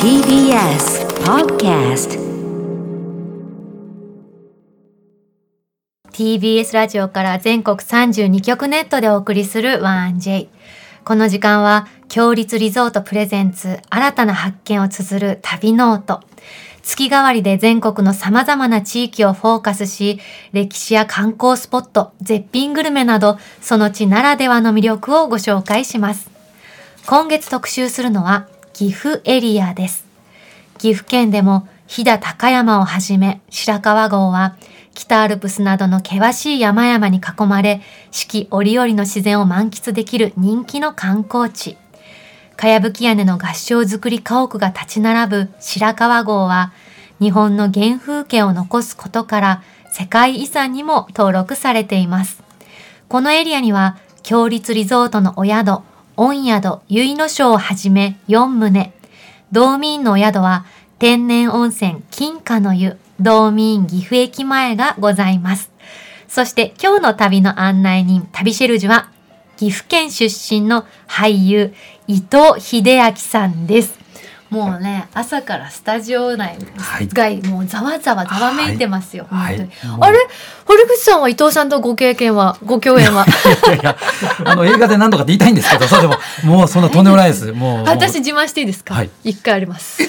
TBS Podcast TBS ラジオから全国32局ネットでお送りする 1J。この時間は、共立リゾートプレゼンツ、新たな発見を綴る旅ノート。月替わりで全国の様々な地域をフォーカスし、歴史や観光スポット、絶品グルメなど、その地ならではの魅力をご紹介します。今月特集するのは、岐阜エリアです。岐阜県でも飛騨高山をはじめ白川郷は北アルプスなどの険しい山々に囲まれ四季折々の自然を満喫できる人気の観光地。かやぶき屋根の合掌造り家屋が立ち並ぶ白川郷は日本の原風景を残すことから世界遺産にも登録されています。このエリアには強立リゾートのお宿、御宿、結野省をはじめ4棟、道民のお宿は天然温泉金華の湯道民岐阜駅前がございます。そして今日の旅の案内人、旅シェルジュは岐阜県出身の俳優伊藤秀明さんです。もうね、朝からスタジオ内はいがもうざわざわざわめいてますよ。はい本当にはいあれ？堀口さんは伊藤さんとご経験は、ご共演は？いやいや、あの映画で何度かって言いたいんですけど、そうでも、もうそんなとんでもないです。もう。私自慢していいですか、はい一回あります。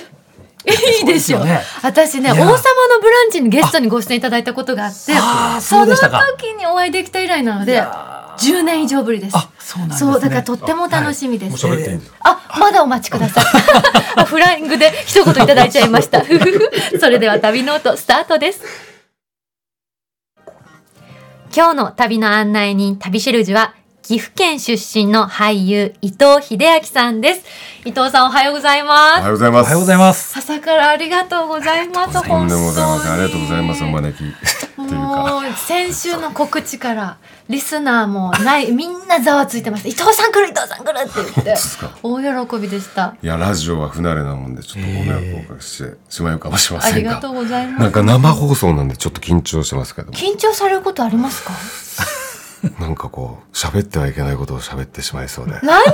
いいでしょ。そうですよね私ね、王様のブランチにゲストにご出演いただいたことがあって、その時にお会いできた以来なので、いや10年以上ぶりです。あ、そうだからとっても楽しみです。あ、まだお待ちください。あ フライングで一言いただいちゃいました。それでは旅ノートスタートです。今日の旅の案内人、旅シェルジュは、岐阜県出身の俳優、伊藤秀明さんです。伊藤さんおはようございおます。はようございます。おはようございます。朝からありがとうございます。とんでもございません。ありが本当にとうございます。お招き。もう先週の告知からリスナーもないみんなざわついてます伊藤さん来る伊藤さん来るって言って大喜びでしたいや、ラジオは不慣れなもんで、ちょっとご迷惑をおかけしてしまうかもしれませんが。ありがとうございますなんか生放送なんでちょっと緊張してますけど。緊張されることありますか？なんかこう、喋ってはいけないことを喋ってしまいそうで。何にもな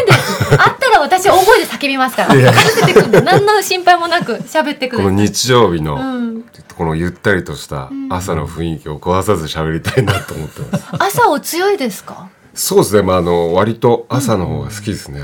いです。あったら私大声で叫びますから。いや任せてくんで何の心配もなく喋ってくこの日曜日の、うん。このゆったりとした朝の雰囲気を壊さず喋りたいなと思ってます。朝お強いですか？そうですね。まあ、あの、割と朝の方が好きですね。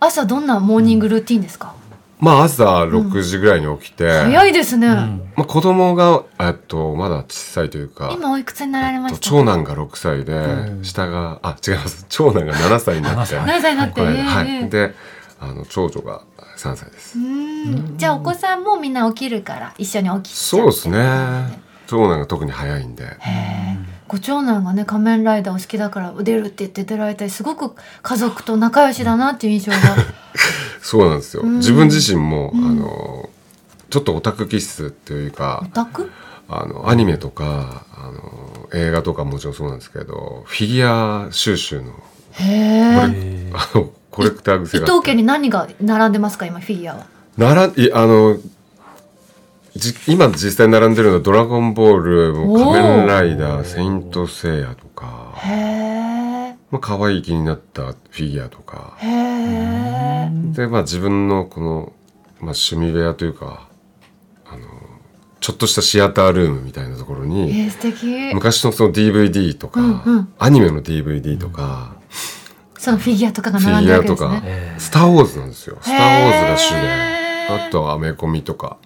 朝どんなモーニングルーティンですか、まあ、朝6時ぐらいに起きて、早いですね、まあ、子供が、えっと、まだ小さいというか、今おいくつになられました？長男が6歳で、下があ違います。長男が7歳になって。何歳。になって、はい、であの長女が3歳です、うん。じゃあお子さんもみんな起きるから一緒に起きちゃそうですね。長男が特に早いんでご長男がね仮面ライダーお好きだから出るって言って出られたりすごく家族と仲良しだなっていう印象が。そうなんですよ、ん。自分自身も、あのちょっとオタク気質っていうかオタク？あのアニメとかあの映画とかもちろんそうなんですけどフィギュア収集のへえ。あのコレクター伊癖があって。藤家に何が並んでますか今フィギュアは？ならいあのじ今実際並んでるのは「ドラゴンボール」仮面ライダー」「セイント・セイヤ」とか、へえまあ可愛い気になったフィギュアとか。へえでまあ自分のこの、まあ、趣味部屋というかあのちょっとしたシアタールームみたいなところえにー、素敵。昔のその DVD とか、うんうん。アニメの DVD とか、そのフィギュアとかがフィ並んでるギュアとかわけですね「スター・ウォーズ」なんですよ「スター・ウォーズ」が主で。あとはアメコミとか。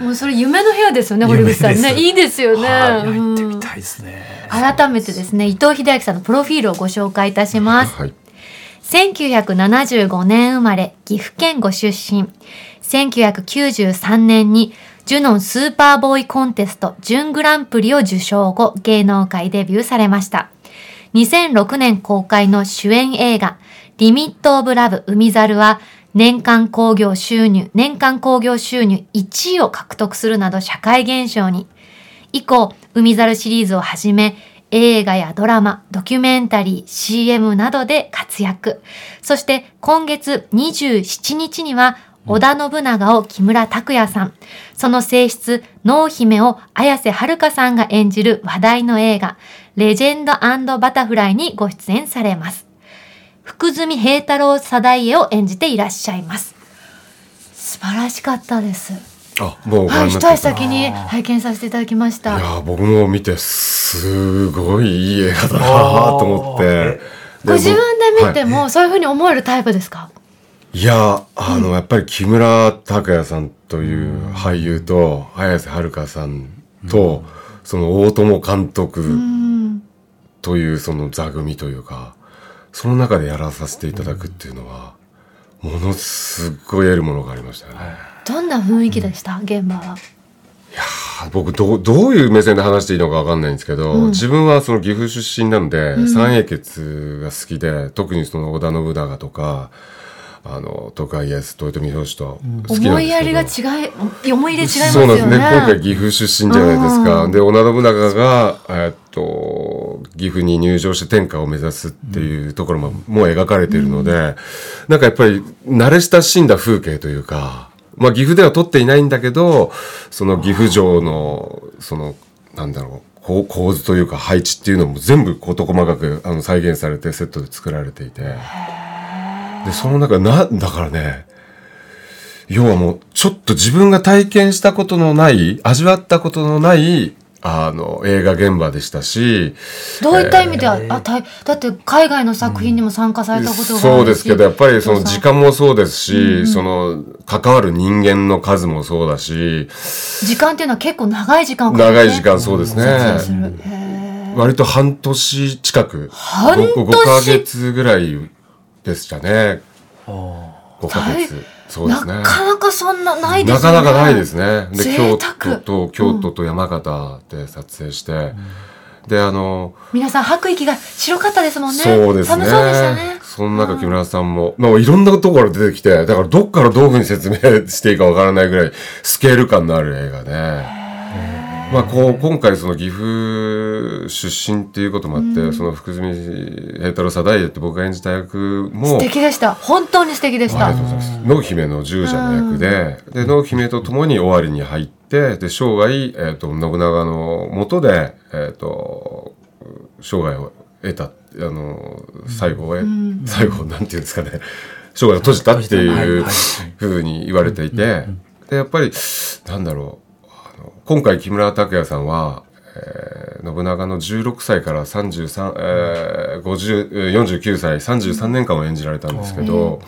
もうそれ夢の部屋ですよね堀口さんね。いいですよね、はい、うん。行ってみたいですね。改めてですね伊藤英明さんのプロフィールをご紹介いたします。はい。1975年生まれ、岐阜県ご出身。1993年に、ジュノンスーパーボーイコンテスト準グランプリを受賞後、芸能界デビューされました。2006年公開の主演映画、リミット・オブ・ラブ・海猿は、年間興行収入、年間興行収入1位を獲得するなど社会現象に。以降、海猿シリーズをはじめ、映画やドラマ、ドキュメンタリー、CM などで活躍。そして今月27日には、織田信長を木村拓哉さん、その性質、濃姫を綾瀬はるかさんが演じる話題の映画、レジェンドバタフライにご出演されます。福住平太郎貞家を演じていらっしゃいます。素晴らしかったです。あもうい、一足先に拝見させていただきました。いやー僕も見てすごいいい映画だなと思って。ご自分で見てはい。も、そういうふうに思えるタイプですか？いやあの、やっぱり木村拓哉さんという俳優と綾瀬はるかさんと、その大友監督うん。というその座組というかその中でやらさせていただくっていうのはものすごい得るものがありましたよね。どんな雰囲気でした？現場は。僕どうどういう目線で話していいのかわかんないんですけど、自分はその岐阜出身なので、三英傑が好きで特にその織田信長とかあの徳川家康豊臣秀吉と好き思いやりが違い、思い入れ違いますよね。そうなんですね。今回岐阜出身じゃないですか、で織田信長が、えーっと岐阜に入場して天下を目指すっていうところも、もう描かれているので、なんかやっぱり慣れ親しんだ風景というか、まあ、岐阜では撮っていないんだけどその岐阜城のそのなんだろうこう構図というか配置っていうのも全部事細かくあの再現されてセットで作られていて。でその中なだからね要はもうちょっと自分が体験したことのない味わったことのないあの映画現場でしたしどういった意味では、あたいだって海外の作品にも参加されたことがあるし、そうですけどやっぱりその時間もそうですし、その関わる人間の数もそうだし時間っていうのは結構長い時間をかけてね。長い時間そうですね、撮影するへー割と半年近く半年？5, ヶ月ぐらいでしたね。5ヶ月そうですね。なかなかそんなないですね。かなかないですね。で、京都と、京都と山形で撮影して、で、あの、皆さん吐く息が白かったですもんね。そうですね。寒そうでしたね。その中木村さんも、まあいろんなところから出てきて、だからどっからどういうふうに説明していいかわからないぐらいスケール感のある映画で、まあこう、今回その岐阜出身っていうこともあって、その福住平太郎貞家って僕が演じた役も、素敵でした。本当に素敵でした。ありがとうございます。濃姫の従者の役で、で、濃姫と共に尾張に入って、で、生涯、えっ、と、信長の下で、えっ、と、生涯を得た、あの、最後を、最後、なんていうんですかね、生涯を閉じたっていうふうに言われていて、で、やっぱり、なんだろう、今回木村拓哉さんは、えー信長の16歳から33、えー、50えー49歳33年間を演じられたんですけど、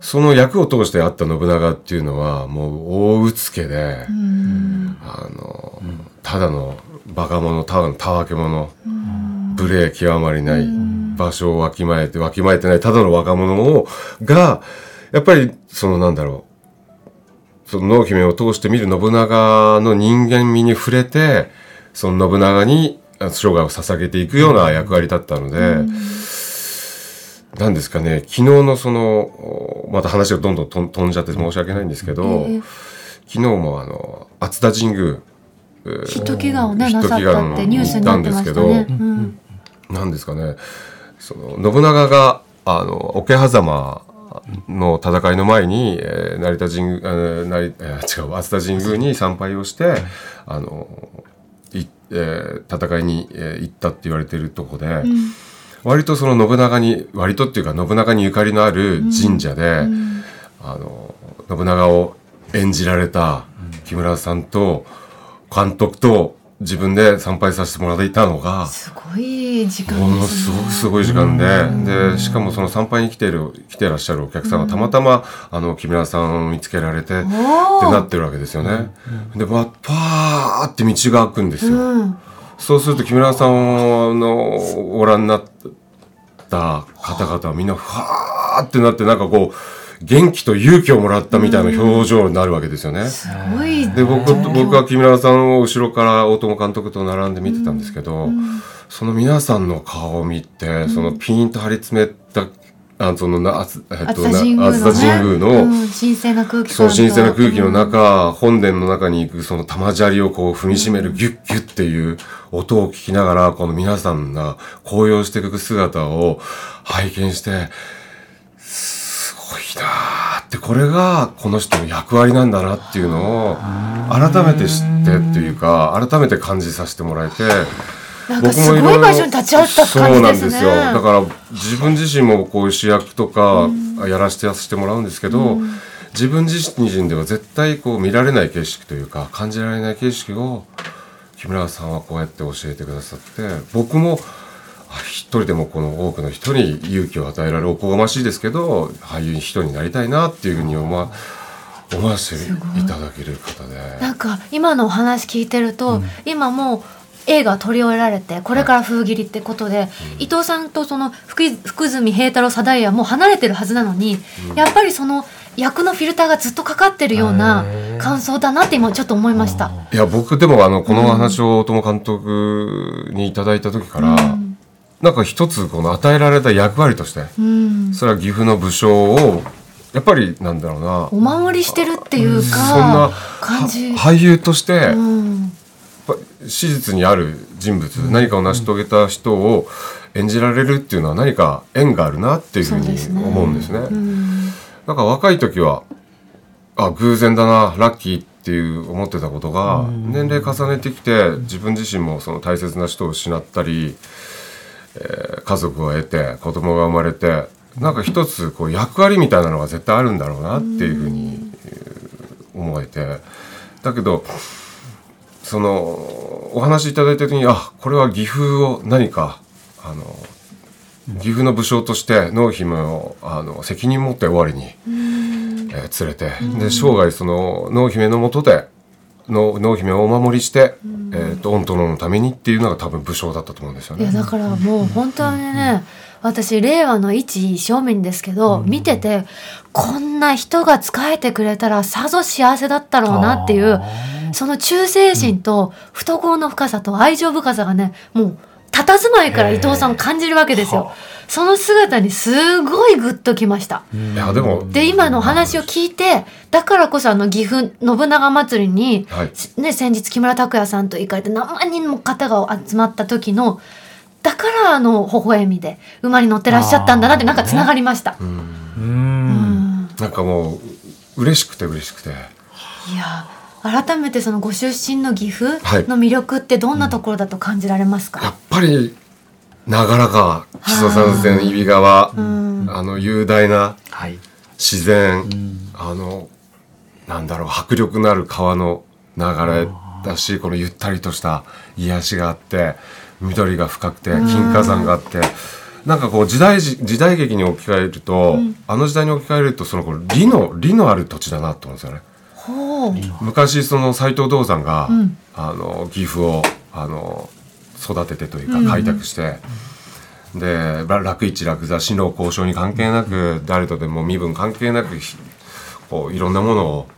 その役を通してあった信長っていうのはもう大うつけで、あの、ただのバカ者ただのたわけ者、無礼極まりない、場所をわきまえてわきまえてないただの若者をがやっぱりそのなんだろうその濃姫を通して見る信長の人間味に触れてその信長にあ生涯を捧げていくような役割だったので、なんですかね。昨日のそのまた話がどんどん飛んじゃって申し訳ないんですけど、ええ。昨日もあの熱田神宮えーヒット祈願をねなさったってニュースになってましたね。んですけどうん。なんですかね。その信長があの桶狭間の戦いの前に、えー成田神宮、えー成えー違う熱田神宮に参拝をして、あのいえー戦いに、えー行ったって言われてるとこで、割とその信長に割とっていうか信長にゆかりのある神社で、あの信長を演じられた木村さんと監督と自分で参拝させてもらっていたのが。すごい時間ものですねすごくすごい時間で、で、しかもその参拝に来ている、来てらっしゃるお客さんがたまたま、あの、木村さんを見つけられて、っておなってるわけですよね。で、ば、パーって道が開くんですよ。うんそうすると木村さんのご覧になった方々はみんな、ふわーってなって、なんかこう、元気と勇気をもらったみたいな表情になるわけですよね。すごいで僕僕は木村さんを後ろから大友監督と並んで見てたんですけど、その皆さんの顔を見て、そのピーンと張り詰めたあそのな、あつえっと、熱田神宮のね。な熱田神宮の、うん。神聖な空気その感と神聖な空気の中、本殿の中に行くその玉砂利をこう踏みしめるギュッギュッっていう音を聞きながら、この皆さんが高揚していく姿を拝見して、いなーって、これがこの人の役割なんだなっていうのを改めて知ってっていうか、改めて感じさせてもらえて、なんかすごい場所に立ち会った感じですね。そうなんですよ。だから自分自身もこういう主役とかやらせてやらせてもらうんですけど、自分自身では絶対こう見られない景色というか感じられない景色を木村さんはこうやって教えてくださって僕もあ一人でもこの多くの人に勇気を与えられるおこがましいですけど俳優人になりたいなっていうふうに思わ思わせていただける方で。なんか今のお話聞いてると、今もう映画撮り終えられてこれから封切りってことで、伊藤さんとその福福住平太郎貞家はもう離れてるはずなのに、やっぱりその役のフィルターがずっとかかってるような感想だなって今ちょっと思いました。いや僕でもあのこの話を大友監督にいただいた時から、なんか一つこの与えられた役割として、うん、それは岐阜の武将をやっぱりなんだろうな。お守りしてるっていうかそんな感じ。は俳優として、うん。ぱ史実にある人物、何かを成し遂げた人を演じられるっていうのは何か縁があるなっていうふうに思うんですね。うん。なんか若い時はあ偶然だなラッキーっていう思ってたことが年齢重ねてきて自分自身もその大切な人を失ったり、えー家族を得て子供が生まれてなんか一つこう役割みたいなのが絶対あるんだろうなっていうふうに思えて。だけどそのお話いただいた時にあこれは岐阜を何かあの岐阜の武将として濃姫をあの責任持って終わりに、えー連れて。で生涯その濃姫のもとでの濃姫をお守りして、えー、と御殿のためにっていうのが多分武将だったと思うんですよね。いやだからもう本当にね、私令和の一正面ですけど、見ててこんな人が仕えてくれたらさぞ幸せだったろうなっていうその忠誠心と懐の深さと愛情深さがねもう佇まいから伊藤さんを感じるわけですよ。その姿にすごいグッときました。いやでもで今のお話を聞いてだからこそあの岐阜信長祭りに、はい。ね、先日木村拓哉さんと行かれて何万人も方が集まった時のだからあの微笑みで馬に乗ってらっしゃったんだなってなんかつながりました。うん。うん。なんかもう嬉しくて嬉しくて。いや改めてそのご出身の岐阜はい。の魅力ってどんなところだと感じられますか、やっぱり長良川木曽三川揖斐川、うん。あの雄大なはい。自然、あのなんだろう迫力のある川の流れだしこのゆったりとした癒しがあって緑が深くて金華山があって、なんかこう時代時時代劇に置き換えると、あの時代に置き換えるとそのこう理の理のある土地だなと思うんですよね。昔その斎藤道山が、うん。あの岐阜をあの育ててというか開拓して、でら楽市楽座死の交渉に関係なく誰とでも身分関係なくひこういろんなものを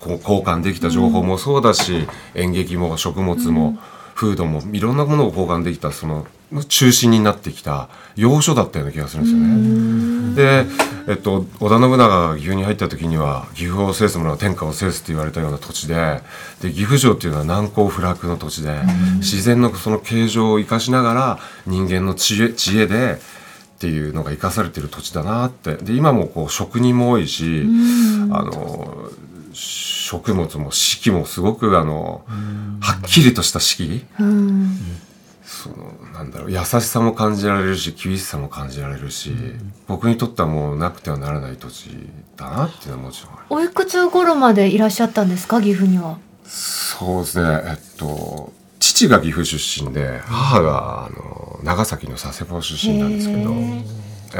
こう交換できた情報もそうだし、演劇も食物も、フードもいろんなものを交換できたその中心になってきた要所だったような気がするんですよね。で、えっと、織田信長が岐阜に入った時には岐阜を制す者は天下を制すって言われたような土地でで岐阜城っていうのは難攻不落の土地で、自然のその形状を生かしながら人間の知恵知恵でっていうのが生かされてる土地だなって。で今もこう職人も多いし、あの食物も四季もすごくあの、はっきりとした四季。うん。そのなんだろう優しさも感じられるし厳しさも感じられるし、僕にとってはもうなくてはならない土地だなっていうのはもちろんおいくつ頃までいらっしゃったんですか岐阜には？そうですねえっと父が岐阜出身で母があの長崎の佐世保出身なんですけど、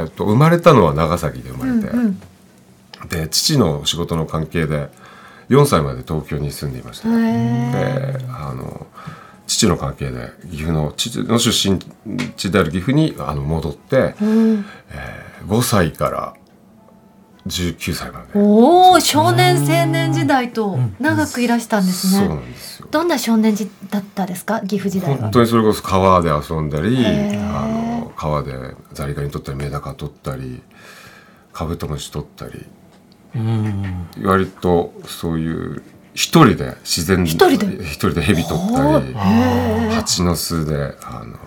えっと、生まれたのは長崎で生まれて、うんうん。で父の仕事の関係で4歳まで東京に住んでいました、へであの父の関係で岐阜の父の出身地である岐阜にあの戻って、ーうん。5歳から19歳まで、おお少年青年時代と長くいらしたんですそうね。なんですよ。どんな少年時だったですか？岐阜時代は。本当にそれこそ川で遊んだりあの川でザリガニ取ったりメダカ取ったりカブトムシ取ったりうん割とそういう一人で自然一人で一人で蛇取ったり蜂の巣であの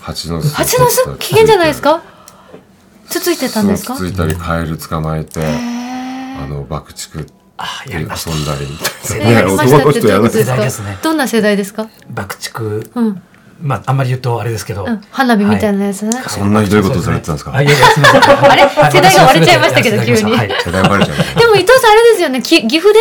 蜂の巣蜂の巣危険じゃないですか。つついてたん。ですか。つついたりカエル捕まえてあの爆竹あで遊ん。やりましただりみたいなね男の人やらないですね。どん。な世代ですか。爆竹うん。まああんまり言うとあれですけど、うん、花火みたいなやつね。そんなひどいことされてたんですか？あいやいやすみません。あれ？はい世代が割れちゃいましたけど急に。やらせていでも伊藤さんあれですよね。き岐阜で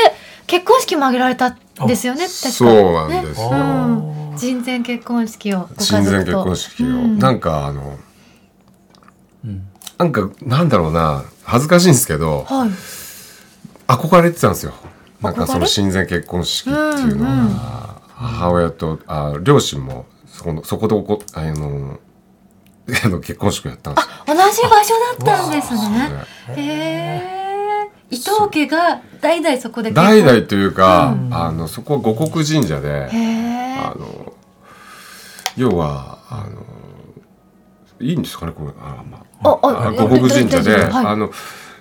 結婚式も挙げられたんですよね。確かそうなんですよ、ねうん。人前結婚式をご家親善族と。結婚式を、うん。なんかあの、なんかなんだろうな恥ずかしいんですけどはい。憧れてたんですよ。なんかその親善結婚式っていうのが、うんうん。母親とあ両親もそこのそこでおこあの あの結婚式をやったんですよ。同じ場所だったんですね。ね。へえ。伊藤家が代々そこで代々というか、あのそこは五穀神社で。あの要はあのいいんですかねこれ。あ、まあ。ああ、五穀神社で、はい。あの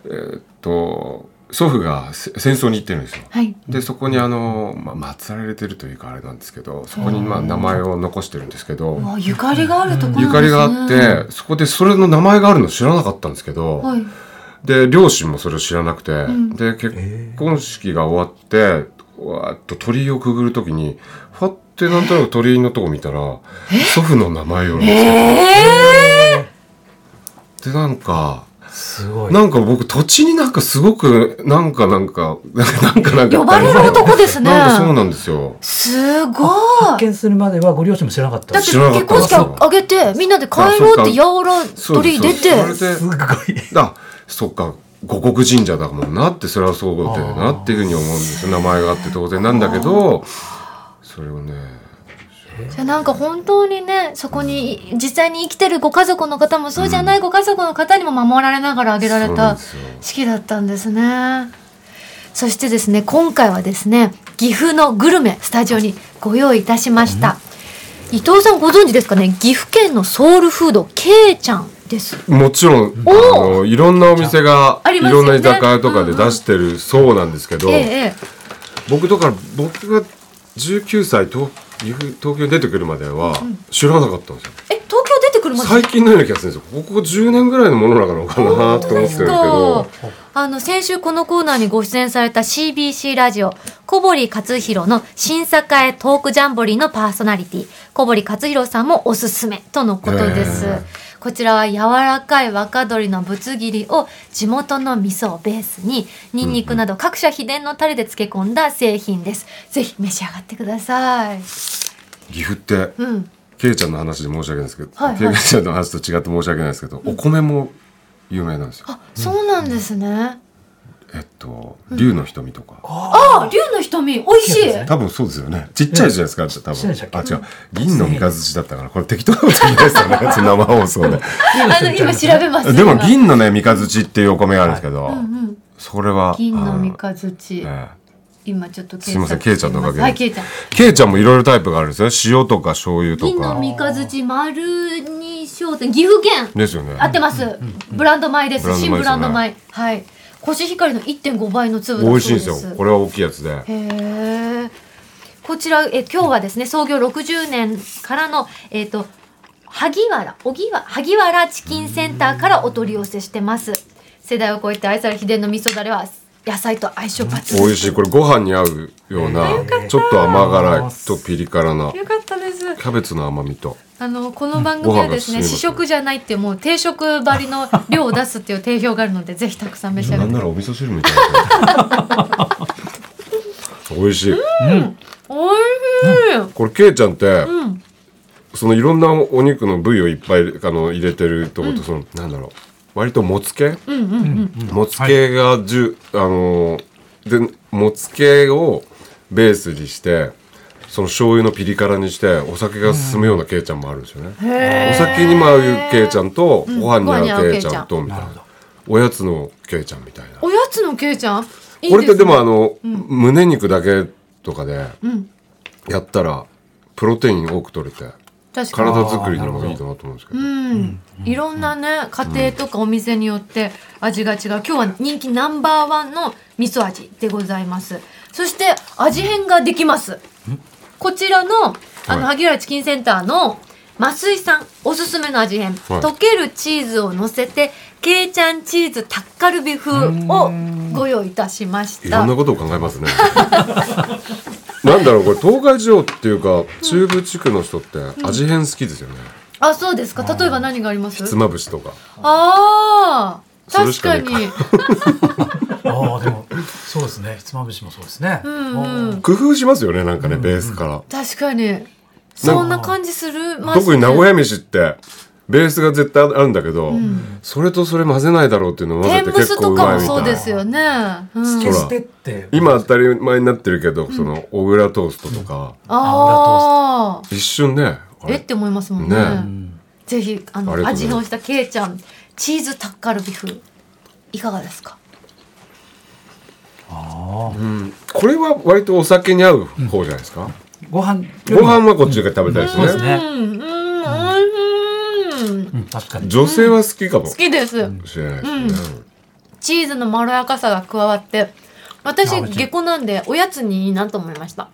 えーっと祖父がせ戦争に行ってるんですよ。はい。でそこにあの、まあ、祀られてるというかあれなんですけどそこにまあ名前を残してるんですけど、わゆかりがあるところなんですね。ゆかりがあってそこでそれの名前があるの知らなかったんですけど、はい。で両親もそれを知らなくて、んで結婚式が終わってわーっと鳥居をくぐる時にファってなんとなく鳥居のとこ見たら祖父の名前を見つけて、でなんかすごい。なんか僕土地になんかすごくなんかなんかなんかなんか呼ばれる男ですね。なんかそうなんですよ。すごい。発見するまではご両親も知らなかった。だって結婚式あげてみんなで帰ろうってやおら鳥居出て。すごい。あそっか。五穀神社だもんなってそれはそうだよなっていうふうに思うんですよ。名前があって当然なんだけどそれをねじゃあなんか本当にねそこに実際に生きてるご家族の方もそうじゃないご家族の方にも守られながらあげられた式だったんですね。そしてですね今回はですね岐阜のグルメスタジオにご用意いたしました。伊藤さんご存知ですかね？岐阜県のソウルフードけいちゃんです。もちろんあおのいろんなお店がいろんな居酒屋とかで出してるそうなんですけど僕だから僕が19歳東岐阜東京に出てくるまでは知らなかったんですよ。ええ東京出てくるまで？最近のような気がするんですよ。ここ10年ぐらいのものなのかなと思ってるけど。あの先週このコーナーにご出演された CBC ラジオ小堀克弘の新栄トークジャンボリーのパーソナリティ小堀克弘さんもおすすめとのことです、へこちらは柔らかい若鶏のぶつ切りを地元の味噌をベースにニンニクなど各社秘伝のタレで漬け込んだ製品です、ぜひ召し上がってください。岐阜ってうん。ケイちゃんの話で申し訳ないですけど、はいはい。ケイちゃんの話と違って申し訳ないですけど、お米も有名なんですよ。あそうなんですね、えっと、竜の瞳とか。あ竜の瞳美味しい多分そうですよね。ちっちゃいじゃないですか、多分。っあ、違う。銀の三日月だったから、これ適当なこと言いないですよね。生放送で。あの今調べますでも今銀のね、三日月っていうお米があるんですけど、うんそれは。銀の三日月、え今ちょっとすいませんケイちゃんのおかげではいケイちゃんえケイちゃんもいろいろタイプがあるんですよ。塩とか醤油と銀のか。三日月丸二商店岐阜県ですよね。合ってます、ブランド米ですブランド米ですよね新ブランド米はいコシヒカリの1.5倍の粒だそうです美味しいんですよ。これは大きいやつで。へえこちらえ今日はですね創業60年からのえっ、と萩原荻原萩原チキンセンターからお取り寄せしてます世代を超えて愛される秘伝の味噌だれは野菜と相性抜群美味しい。これご飯に合うような、ちょっと甘辛いとピリ辛な、よかったですキャベツの甘みと。あのこの番組はですね、試食じゃないっていうもう定食ばりの量を出すっていう定評があるので ぜひたくさん召し上がって。なんならお味噌汁みたいな。美味しい。おいしい、これケイちゃんって、うん。そのいろんなお肉の部位をいっぱいあの入れてるとこと、そのなんだろう。割ともつ系、うんうんうんもつ系がじゅ、あのでもつ系をベースにしてその醤油のピリ辛にしてお酒が進むようなケイちゃんもあるんですよね、お酒にも合うケイちゃんと、ご飯に合うケイちゃんとみたいな。おやつのケイちゃんみたいな。おやつのけいちゃん？いいこれってでもねあの、胸肉だけとかでうん。やったらプロテイン多く取れて体作りにもいいかなと思うんですけど。うん、いろんなね家庭とかお店によって味が違う。今日は人気ナンバーワンの味噌味でございます。そして味変ができますこちらのあのはい萩原チキンセンターの増井さんおすすめの味変、はい。溶けるチーズを乗せてけいちゃんチーズタッカルビ風をご用意いたしましいたろんなことを考えますね。なんだろうこれ東海地方っていうか中部地区の人って味変好きですよね、あそうですか。例えば何があります？ひつまぶしとか。ああ確かに。ああでもそうですね。ひつまぶしもそうですね。うんうん。工夫しますよねなんかね、ベースから、確かに。そんな感じする特に名古屋屋飯ってベースが絶対あるんだけど、それとそれ混ぜないだろうっていうのを混ぜて結構うまいみたいな。そうですよね、うん、決してって。今当たり前になってるけど、その小倉トーストとか、ああ一瞬ねえって思いますもんね。ね。ぜひあの味変をしたけいちゃんチーズタッカルビ風。いかがですか？ああうん。これは割とお酒に合う方じゃないですか、ご飯ご飯はこっちが食べたいですね,、そうですね。うん。うん。うん。確かに。女性は好きかも。好きです、ね、チーズのまろやかさが加わって私下戸なんでおやつにいいなと思いました。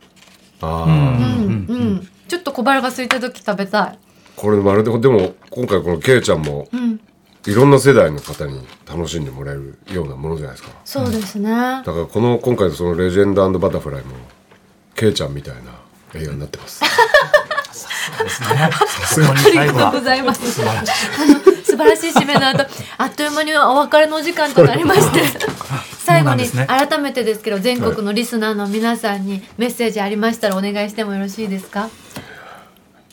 ああ、うん。うん。うん、ちょっと小腹が空いた時食べたい。これまるででも今回このけいちゃんもうんいろんな世代の方に楽しんでもらえるようなものじゃないですかそうですね、だからこの今回のその「レジェンドバタフライ」もけいちゃんみたいな映画になってますそうですね。さすがにあり最後はがとうございます。素晴らしい締めの後、あっという間にお別れのお時間となりまして、最後に改めてですけど、全国のリスナーの皆さんにメッセージありましたらお願いしてもよろしいですか？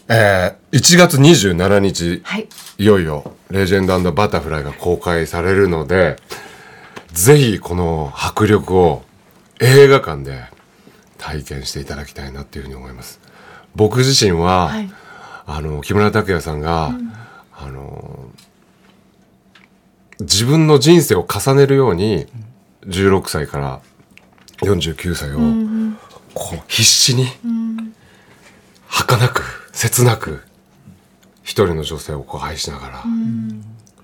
えー、1月27日はい。いよいよ「レジェンドバタフライ」が公開されるのでぜひこの迫力を映画館で体験していただきたいなっていうふうに思います僕自身は、はい。あの木村拓哉さんが、あの自分の人生を重ねるように16歳から49歳を、こう必死に、儚く切なく一人の女性をこう愛しながら、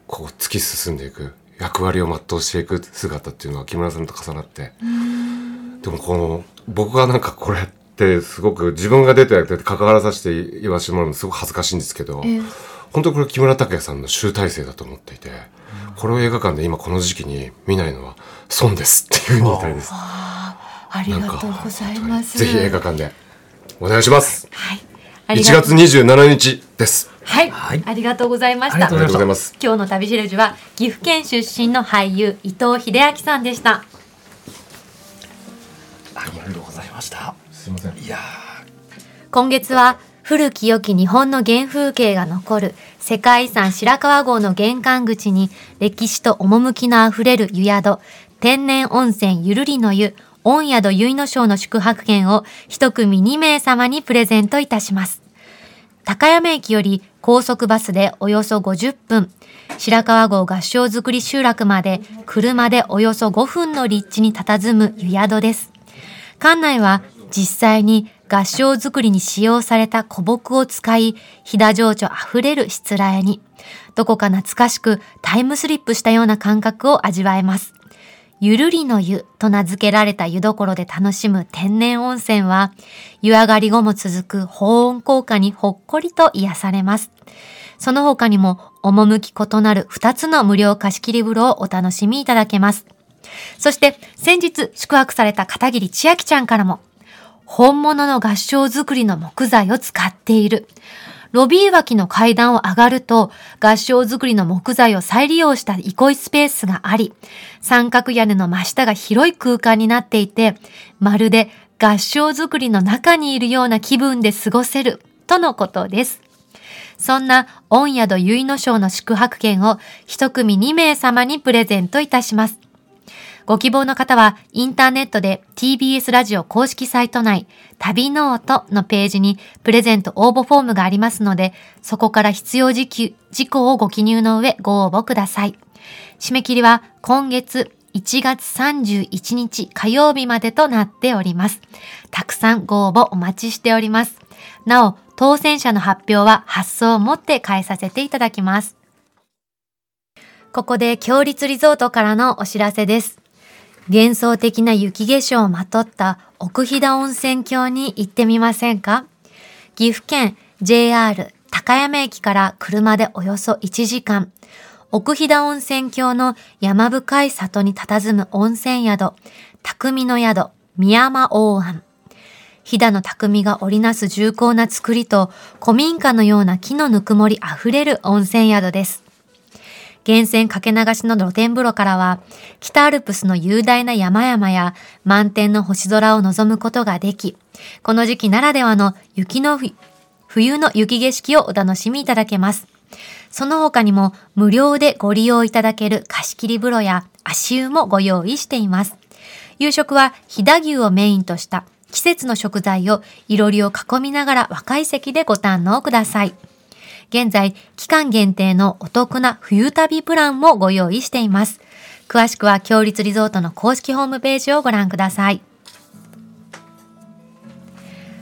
こう突き進んでいく役割を全うしていく姿っていうのは木村さんと重なって、でもこの僕はなんかこれってすごく自分が出て関わらさせて言わせてもらうのすごく恥ずかしいんですけど、ええ本当にこれ木村拓哉さんの集大成だと思っていて、これを映画館で今この時期に見ないのは損ですっていうふうに言いたいです。ありがとうございます。ぜひ映画館でお願いします。はい。あ1りが月27日です。はい、はいありがとうございました。ありがとうございまます。今日の旅しるじは岐阜県出身の俳優伊藤英明さんでした。ありがとうございました。すいません。いや今月は古き良き日本の原風景が残る世界遺産白川郷の玄関口に歴史と趣のあふれる湯宿天然温泉ゆるりの湯御宿結の章の宿泊券を一組2名様にプレゼントいたします。高山駅より高速バスでおよそ50分、白川郷合掌造り集落まで車でおよそ5分の立地に佇む湯宿です。館内は実際に合掌造りに使用された古木を使い、飛騨情緒あふれるしつらえに、どこか懐かしくタイムスリップしたような感覚を味わえます。ゆるりの湯と名付けられた湯どころで楽しむ天然温泉は、湯上がり後も続く保温効果にほっこりと癒されます。その他にも、趣異なる2つの無料貸し切り風呂をお楽しみいただけます。そして、先日宿泊された片桐千秋ちゃんからも、本物の合掌造りの木材を使っている。ロビー脇の階段を上がると、合掌造りの木材を再利用した憩いスペースがあり、三角屋根の真下が広い空間になっていて、まるで合掌造りの中にいるような気分で過ごせる、とのことです。そんな御宿結の章の宿泊券を一組2名様にプレゼントいたします。ご希望の方は、インターネットで TBS ラジオ公式サイト内、旅ノートのページにプレゼント応募フォームがありますので、そこから必要事項事項をご記入の上ご応募ください。締め切りは今月1月31日火曜日までとなっております。たくさんご応募お待ちしております。なお、当選者の発表は発送をもって代えさせていただきます。ここで強立リゾートからのお知らせです。幻想的な雪化粧をまとった奥飛騨温泉郷に行ってみませんか？岐阜県 JR 高山駅から車でおよそ1時間。奥飛騨温泉郷の山深い里に佇む温泉宿、匠の宿、宮山大庵。飛騨の匠が織りなす重厚な作りと、古民家のような木のぬくもりあふれる温泉宿です。源泉かけ流しの露天風呂からは、北アルプスの雄大な山々や満天の星空を望むことができ、この時期ならではの雪の冬の雪景色をお楽しみいただけます。その他にも無料でご利用いただける貸切風呂や足湯もご用意しています。夕食は飛騨牛をメインとした季節の食材をいろりを囲みながら若い席でご堪能ください。現在、期間限定のお得な冬旅プランもご用意しています。詳しくは、強立リゾートの公式ホームページをご覧ください。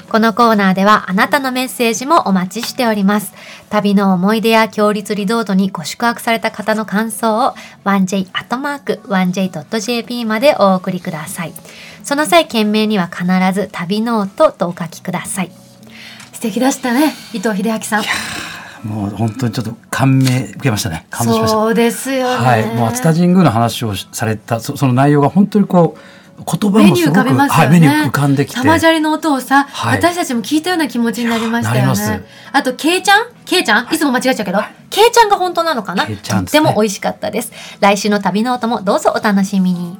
このコーナーではあなたのメッセージもお待ちしております。旅の思い出や強立リゾートにご宿泊された方の感想を 1j.1j.jp までお送りください。その際、件名には必ず旅ノートとお書きください。素敵でしたね、伊藤英明さん。もう本当にちょっと感銘受けましたね。感動しました。そうですよね。はい、もう熱田神宮の話をされたそその内容が本当にこう言葉もすごくはい、目に浮かんできて。玉砂利の音をさ、はい私たちも聞いたような気持ちになりましたよね。あと、ケイちゃん？ケイちゃん？いつも間違えちゃうけど、ケイちゃんが本当なのかな？ケイちゃんとっても美味しかったです。来週の旅ノートもどうぞお楽しみに。